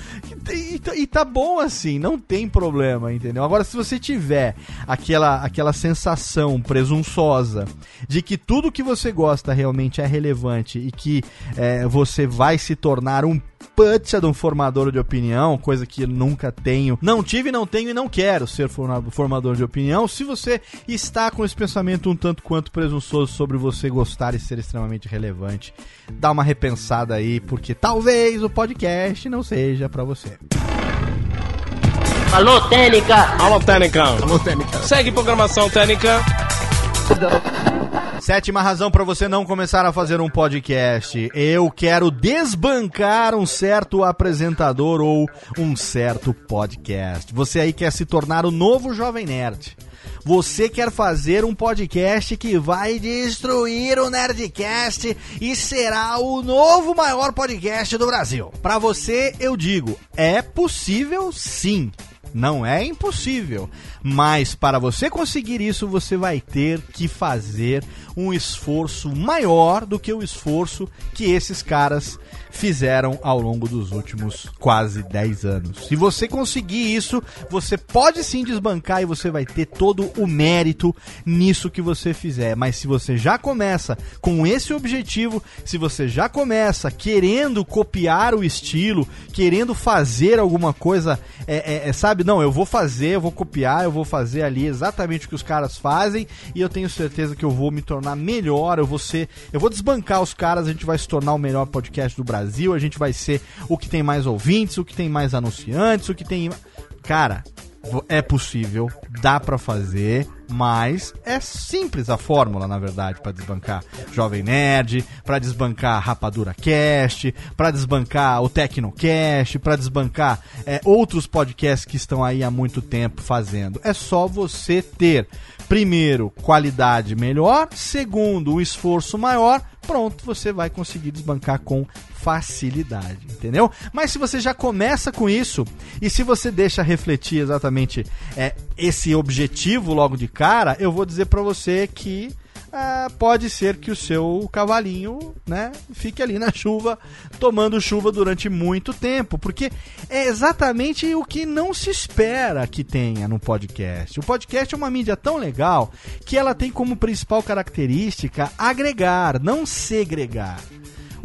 E, e, e tá bom assim, não tem problema, entendeu? Agora, se você tiver aquela, aquela sensação presunçosa de que tudo que você gosta realmente é relevante e que é, você vai se tornar um puta de um formador de opinião, coisa que nunca tenho. Não tive, não tenho e não quero ser formador de opinião. Se você está com esse pensamento um tanto quanto presunçoso sobre você gostar e ser extremamente relevante, dá uma repensada aí, porque talvez o podcast não seja para você. Alô, Técnica! Alô, Técnica! Alô, Técnica! Segue programação Técnica. Sétima razão para você não começar a fazer um podcast. Eu quero desbancar um certo apresentador ou um certo podcast. Você aí quer se tornar o novo Jovem Nerd. Você quer fazer um podcast que vai destruir o Nerdcast e será o novo maior podcast do Brasil. Para você, eu digo, é possível sim. Não é impossível, mas para você conseguir isso, você vai ter que fazer um esforço maior do que o esforço que esses caras fizeram ao longo dos últimos quase 10 anos. Se você conseguir isso, você pode sim desbancar e você vai ter todo o mérito nisso que você fizer. Mas se você já começa com esse objetivo, se você já começa querendo copiar o estilo, querendo fazer alguma coisa, é, é, é, sabe? Não, eu vou fazer, eu vou copiar, eu vou fazer ali exatamente o que os caras fazem e eu tenho certeza que eu vou me tornar melhor, eu vou ser, eu vou desbancar os caras, a gente vai se tornar o melhor podcast do Brasil Brasil, a gente vai ser o que tem mais ouvintes, o que tem mais anunciantes, o que tem. Cara, é possível, dá para fazer, mas é simples a fórmula, na verdade, para desbancar Jovem Nerd, para desbancar Rapadura Cast, para desbancar o Tecnocast, para desbancar é, outros podcasts que estão aí há muito tempo fazendo. É só você ter, primeiro, qualidade melhor, segundo, um esforço maior, pronto, você vai conseguir desbancar com facilidade, entendeu? Mas se você já começa com isso e se você deixa refletir exatamente é, esse objetivo logo de cara, eu vou dizer para você que é, pode ser que o seu cavalinho, né, fique ali na chuva, tomando chuva durante muito tempo, porque é exatamente o que não se espera que tenha no podcast. O podcast é uma mídia tão legal que ela tem como principal característica agregar, não segregar.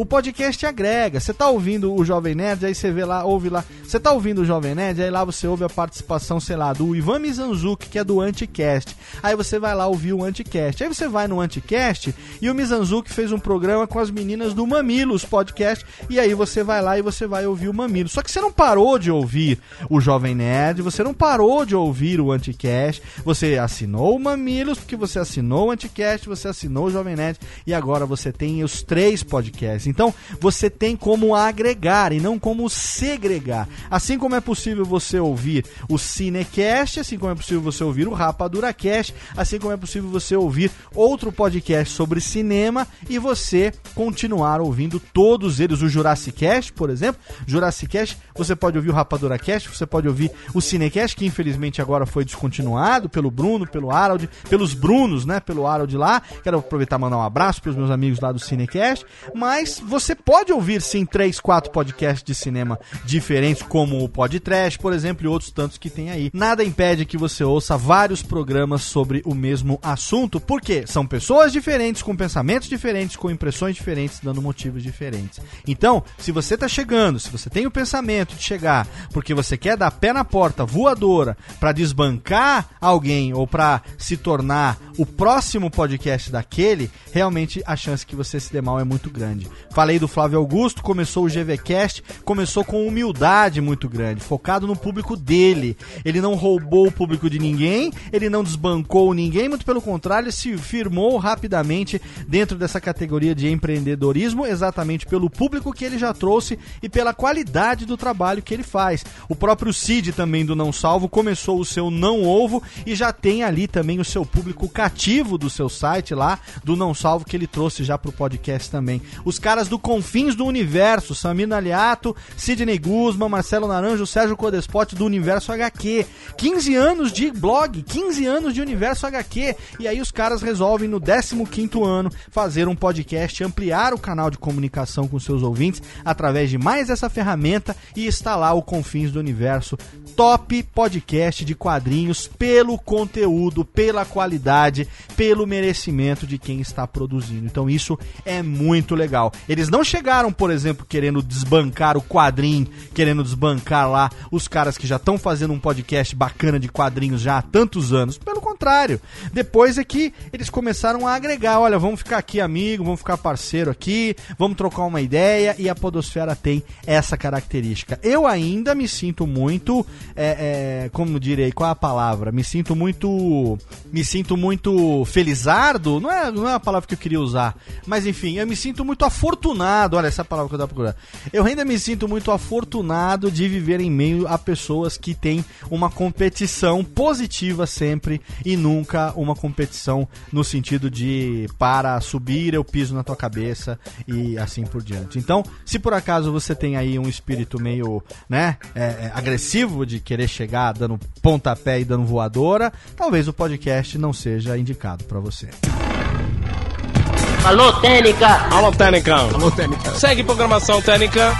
O podcast agrega. Você tá ouvindo o Jovem Nerd, aí você vê lá, ouve lá. Você tá ouvindo o Jovem Nerd, aí lá você ouve a participação, sei lá, do Ivan Mizanzuki, que é do Anticast. Aí você vai lá ouvir o Anticast. Aí você vai no Anticast e o Mizanzuki fez um programa com as meninas do Mamilos Podcast. E aí você vai lá e você vai ouvir o Mamilo. Só que você não parou de ouvir o Jovem Nerd, você não parou de ouvir o Anticast. Você assinou o Mamilos, porque você assinou o Anticast, você assinou o Jovem Nerd. E agora você tem os três podcasts. Então, você tem como agregar e não como segregar. Assim como é possível você ouvir o Cinecast, assim como é possível você ouvir o Rapadura Cast, assim como é possível você ouvir outro podcast sobre cinema e você continuar ouvindo todos eles, o Jurassic Cast, por exemplo. Jurassic Cast, você pode ouvir o Rapadura Cast, você pode ouvir o Cinecast, que infelizmente agora foi descontinuado pelo Bruno, pelo Harold, pelos Brunos, né, pelo Harold lá. Quero aproveitar e mandar um abraço para os meus amigos lá do Cinecast, Mas você pode ouvir sim três, quatro podcasts de cinema diferentes, como o Podcast, por exemplo, e outros tantos que tem aí. Nada impede que você ouça vários programas sobre o mesmo assunto, porque são pessoas diferentes, com pensamentos diferentes, com impressões diferentes, dando motivos diferentes. Então, se você está chegando, se você tem o pensamento de chegar, porque você quer dar pé na porta voadora para desbancar alguém ou para se tornar o próximo podcast daquele, realmente a chance que você se dê mal é muito grande. Falei do Flávio Augusto, começou o GVcast, começou com humildade muito grande, focado no público dele. Ele não roubou o público de ninguém, ele não desbancou ninguém, muito pelo contrário, se firmou rapidamente dentro dessa categoria de empreendedorismo, exatamente pelo público que ele já trouxe e pela qualidade do trabalho que ele faz. O próprio Cid também do Não Salvo começou o seu Não Ovo e já tem ali também o seu público cativo do seu site lá, do Não Salvo, que ele trouxe já pro podcast também. Os caras do Confins do Universo, Samir Aliato, Sidney Guzman, Marcelo Naranjo, Sérgio Codespot do Universo HQ. 15 anos de blog, 15 anos de Universo HQ. E aí os caras resolvem no 15º ano fazer um podcast, ampliar o canal de comunicação com seus ouvintes através de mais essa ferramenta e instalar o Confins do Universo. Top podcast de quadrinhos pelo conteúdo, pela qualidade, pelo merecimento de quem está produzindo. Então isso é muito legal. Eles não chegaram, por exemplo, querendo desbancar o quadrinho, querendo desbancar lá os caras que já estão fazendo um podcast bacana de quadrinhos já há tantos anos. Pelo contrário, depois é que eles começaram a agregar, olha, vamos ficar aqui amigo, vamos ficar parceiro aqui, vamos trocar uma ideia e a Podosfera tem essa característica. Eu ainda me sinto muito, é, é, como direi, qual é a palavra? Me sinto muito, me sinto muito felizardo, não é, não é a palavra que eu queria usar, mas enfim, eu me sinto muito afortunado, olha essa palavra que eu tava procurando. Eu ainda me sinto muito afortunado de viver em meio a pessoas que têm uma competição positiva sempre e nunca uma competição no sentido de para subir eu piso na tua cabeça e assim por diante. Então, se por acaso você tem aí um espírito meio, né, é, é, agressivo de querer chegar dando pontapé e dando voadora, talvez o podcast não seja indicado para você. Alô, Técnica! Alô, Técnica! Alô, Técnica! Segue programação Técnica!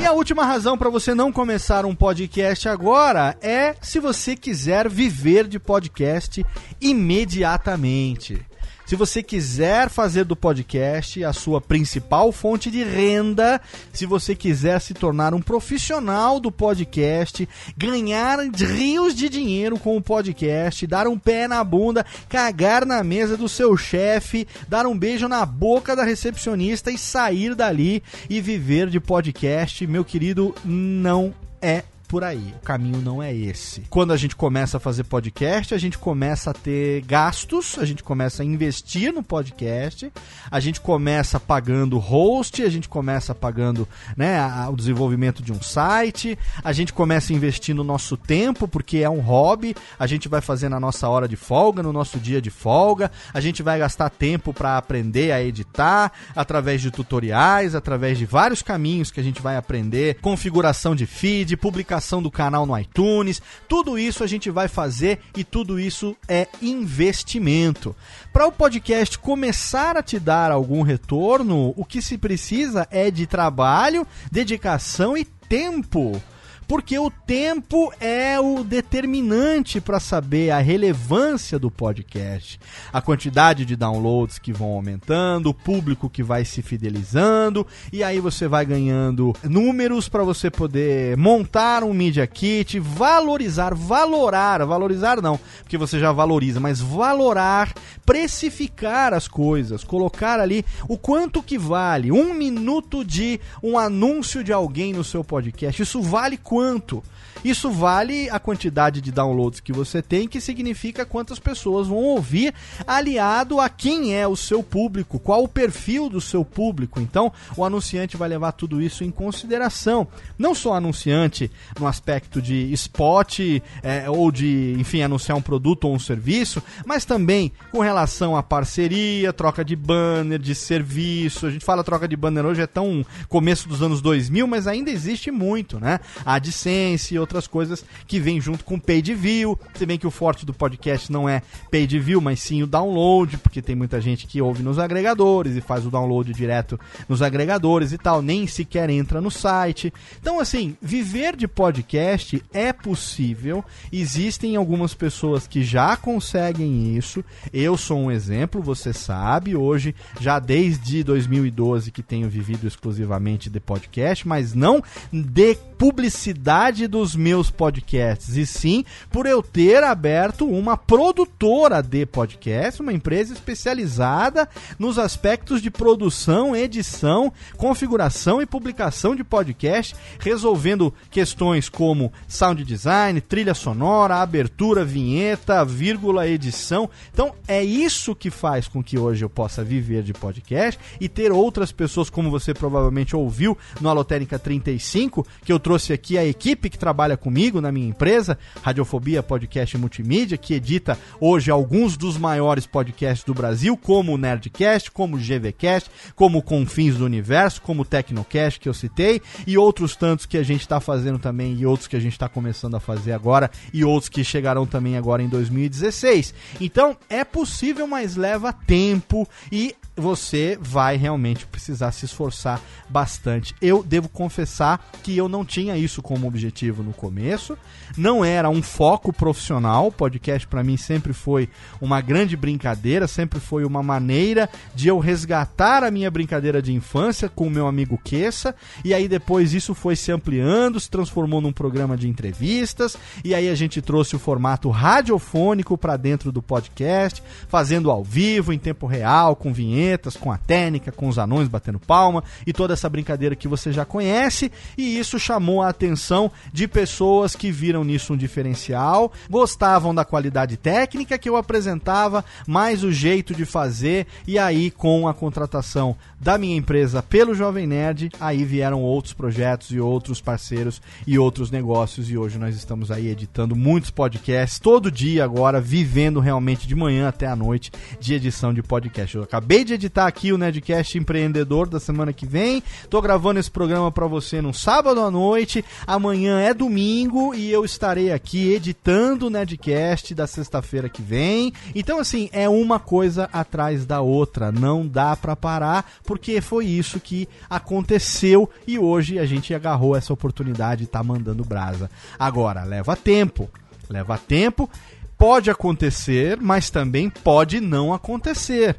E a última razão para você não começar um podcast agora é se você quiser viver de podcast imediatamente. Se você quiser fazer do podcast a sua principal fonte de renda, se você quiser se tornar um profissional do podcast, ganhar rios de dinheiro com o podcast, dar um pé na bunda, cagar na mesa do seu chefe, dar um beijo na boca da recepcionista e sair dali e viver de podcast, meu querido, não é por aí. O caminho não é esse. Quando a gente começa a fazer podcast, a gente começa a ter gastos, a gente começa a investir no podcast, a gente começa pagando host, a gente começa pagando né, o desenvolvimento de um site, a gente começa a investir no nosso tempo, porque é um hobby, a gente vai fazer na nossa hora de folga, no nosso dia de folga, a gente vai gastar tempo para aprender a editar, através de tutoriais, através de vários caminhos que a gente vai aprender, configuração de feed, publicação do canal no iTunes, tudo isso a gente vai fazer e tudo isso é investimento. Para o podcast começar a te dar algum retorno, o que se precisa é de trabalho, dedicação e tempo porque o tempo é o determinante para saber a relevância do podcast, a quantidade de downloads que vão aumentando, o público que vai se fidelizando, e aí você vai ganhando números para você poder montar um media kit, valorizar, valorar, valorizar não, porque você já valoriza, mas valorar, precificar as coisas, colocar ali o quanto que vale um minuto de um anúncio de alguém no seu podcast. Isso vale quanto quanto. Isso vale a quantidade de downloads que você tem, que significa quantas pessoas vão ouvir, aliado a quem é o seu público, qual o perfil do seu público. Então, o anunciante vai levar tudo isso em consideração. Não só anunciante no aspecto de spot é, ou de, enfim, anunciar um produto ou um serviço, mas também com relação a parceria, troca de banner, de serviço. A gente fala troca de banner hoje é tão começo dos anos 2000, mas ainda existe muito, né? A AdSense e outras outras coisas que vêm junto com paid view. Se bem que o forte do podcast não é paid view, mas sim o download, porque tem muita gente que ouve nos agregadores e faz o download direto nos agregadores e tal, nem sequer entra no site. Então, assim, viver de podcast é possível. Existem algumas pessoas que já conseguem isso. Eu sou um exemplo, você sabe. Hoje, já desde 2012 que tenho vivido exclusivamente de podcast, mas não de publicidade dos meus podcasts, e sim por eu ter aberto uma produtora de podcast, uma empresa especializada nos aspectos de produção, edição, configuração e publicação de podcast, resolvendo questões como sound design, trilha sonora, abertura, vinheta, vírgula, edição. Então é isso que faz com que hoje eu possa viver de podcast e ter outras pessoas, como você provavelmente ouviu no Alotérica 35, que eu trouxe aqui a equipe que trabalha comigo na minha empresa, Radiofobia Podcast Multimídia, que edita hoje alguns dos maiores podcasts do Brasil, como o Nerdcast, como o GVCast, como o Confins do Universo, como o Tecnocast que eu citei, e outros tantos que a gente está fazendo também, e outros que a gente está começando a fazer agora, e outros que chegarão também agora em 2016. Então, é possível, mas leva tempo e você vai realmente precisar se esforçar bastante. Eu devo confessar que eu não tinha isso como objetivo no começo, não era um foco profissional. O podcast para mim sempre foi uma grande brincadeira, sempre foi uma maneira de eu resgatar a minha brincadeira de infância com o meu amigo Queça, e aí depois isso foi se ampliando, se transformou num programa de entrevistas, e aí a gente trouxe o formato radiofônico para dentro do podcast, fazendo ao vivo, em tempo real, com vinhetas com a técnica, com os anões batendo palma e toda essa brincadeira que você já conhece. E isso chamou a atenção de pessoas que viram nisso um diferencial, gostavam da qualidade técnica que eu apresentava, mais o jeito de fazer. E aí, com a contratação da minha empresa pelo Jovem Nerd, aí vieram outros projetos e outros parceiros e outros negócios. E hoje nós estamos aí editando muitos podcasts, todo dia agora, vivendo realmente de manhã até a noite de edição de podcast. Eu acabei de editar aqui o Nerdcast Empreendedor da semana que vem. Tô gravando esse programa para você no sábado à noite. Amanhã é domingo e eu estarei aqui editando o Nerdcast da sexta-feira que vem. Então, assim, é uma coisa atrás da outra. Não dá para parar, porque foi isso que aconteceu e hoje a gente agarrou essa oportunidade e tá mandando brasa. Agora, leva tempo. Leva tempo. Pode acontecer, mas também pode não acontecer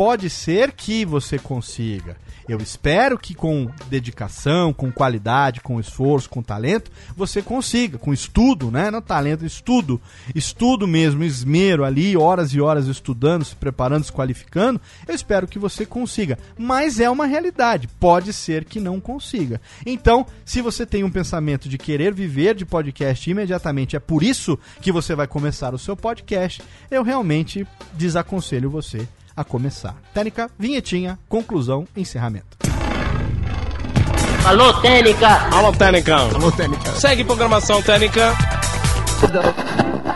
pode ser que você consiga. Eu espero que com dedicação, com qualidade, com esforço, com talento, você consiga, com estudo, né? Não talento, estudo. Estudo mesmo, esmero ali, horas e horas estudando, se preparando, se qualificando. Eu espero que você consiga. Mas é uma realidade. Pode ser que não consiga. Então, se você tem um pensamento de querer viver de podcast imediatamente, é por isso que você vai começar o seu podcast, eu realmente desaconselho você a começar. Técnica, vinhetinha, conclusão, encerramento. Alô, Técnica! Alô, Técnica! Alô, Técnica! Segue programação Técnica.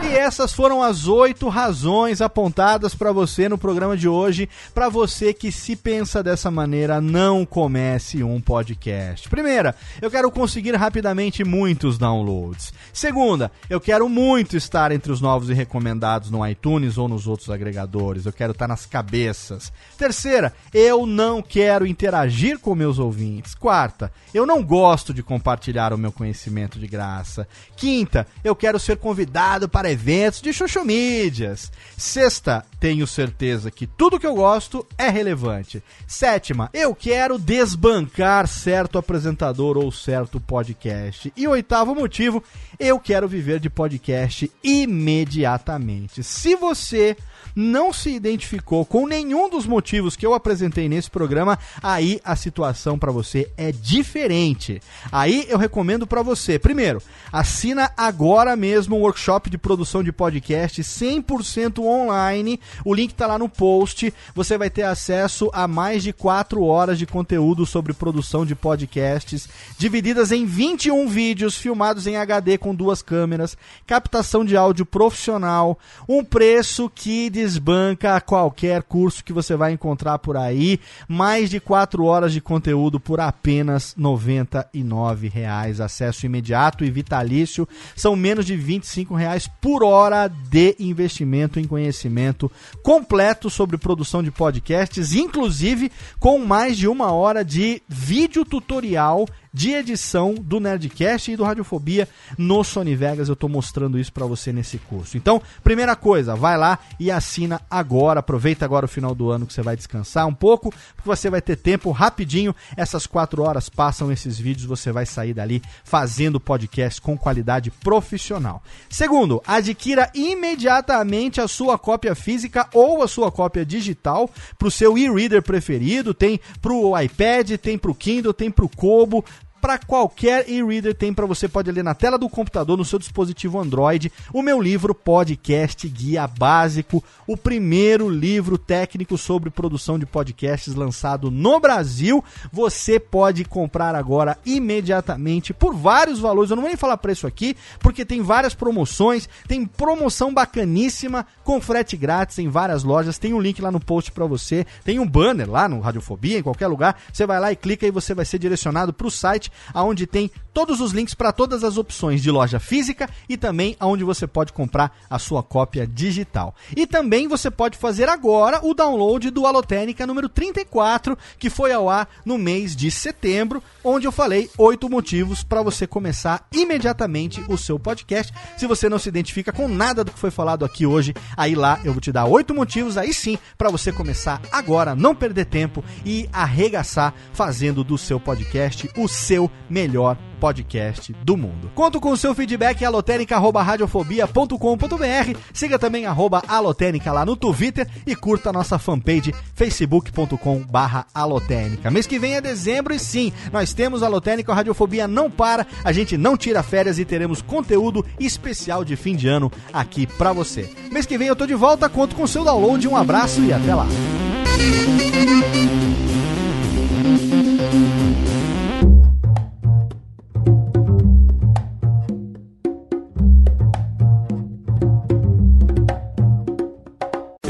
E essas foram as oito razões apontadas para você no programa de hoje, para você que se pensa dessa maneira, não comece um podcast. Primeira, eu quero conseguir rapidamente muitos downloads. Segunda, eu quero muito estar entre os novos e recomendados no iTunes ou nos outros agregadores. Eu quero estar nas cabeças. Terceira, eu não quero interagir com meus ouvintes. Quarta, eu não gosto de compartilhar o meu conhecimento de graça. Quinta, eu quero ser convidado para eventos de mídias. Sexta, tenho certeza que tudo que eu gosto é relevante. Sétima, eu quero desbancar certo apresentador ou certo podcast. E oitavo motivo, eu quero viver de podcast imediatamente. Se você não se identificou com nenhum dos motivos que eu apresentei nesse programa, aí a situação para você é diferente. Aí eu recomendo para você, primeiro, assina agora mesmo o workshop de produção de podcast 100% online. O link está lá no post. Você vai ter acesso a mais de 4 horas de conteúdo sobre produção de podcasts, divididas em 21 vídeos filmados em HD com duas câmeras, captação de áudio profissional, um preço que desbanca qualquer curso que você vai encontrar por aí. Mais de 4 horas de conteúdo por apenas 99 reais. Acesso imediato e vitalício. São menos de 25 reais por hora de investimento em conhecimento completo sobre produção de podcasts, inclusive com mais de uma hora de vídeo tutorial de edição do Nerdcast e do Radiofobia no Sony Vegas. Eu estou mostrando isso para você nesse curso. Então, primeira coisa, vai lá e assina agora. Aproveita agora o final do ano que você vai descansar um pouco, porque você vai ter tempo rapidinho. Essas quatro horas passam esses vídeos, você vai sair dali fazendo podcast com qualidade profissional. Segundo, adquira imediatamente a sua cópia física ou a sua cópia digital para o seu e-reader preferido. Tem para o iPad, tem para o Kindle, tem para o Kobo para qualquer e-reader tem para você pode ler na tela do computador no seu dispositivo Android o meu livro Podcast Guia Básico, o primeiro livro técnico sobre produção de podcasts lançado no Brasil. Você pode comprar agora imediatamente por vários valores. Eu não vou nem falar preço aqui, porque tem várias promoções, tem promoção bacaníssima com frete grátis em várias lojas. Tem um link lá no post para você, tem um banner lá no Radiofobia em qualquer lugar. Você vai lá e clica e você vai ser direcionado para o site aonde tem todos os links para todas as opções de loja física e também aonde você pode comprar a sua cópia digital. E também você pode fazer agora o download do Alotênica número 34, que foi ao ar no mês de setembro, onde eu falei oito motivos para você começar imediatamente o seu podcast. Se você não se identifica com nada do que foi falado aqui hoje, aí lá eu vou te dar oito motivos, aí sim, para você começar agora, não perder tempo e arregaçar fazendo do seu podcast o seu melhor podcast do mundo. Conto com o seu feedback em alotênica.radiofobia.com.br. Siga também arroba alotênica lá no Twitter e curta a nossa fanpage facebook.com barra alotênica. Mês que vem é dezembro e sim, nós temos Alotênica, a Radiofobia não para, a gente não tira férias e teremos conteúdo especial de fim de ano aqui pra você. Mês que vem eu tô de volta, conto com o seu download, um abraço e até lá.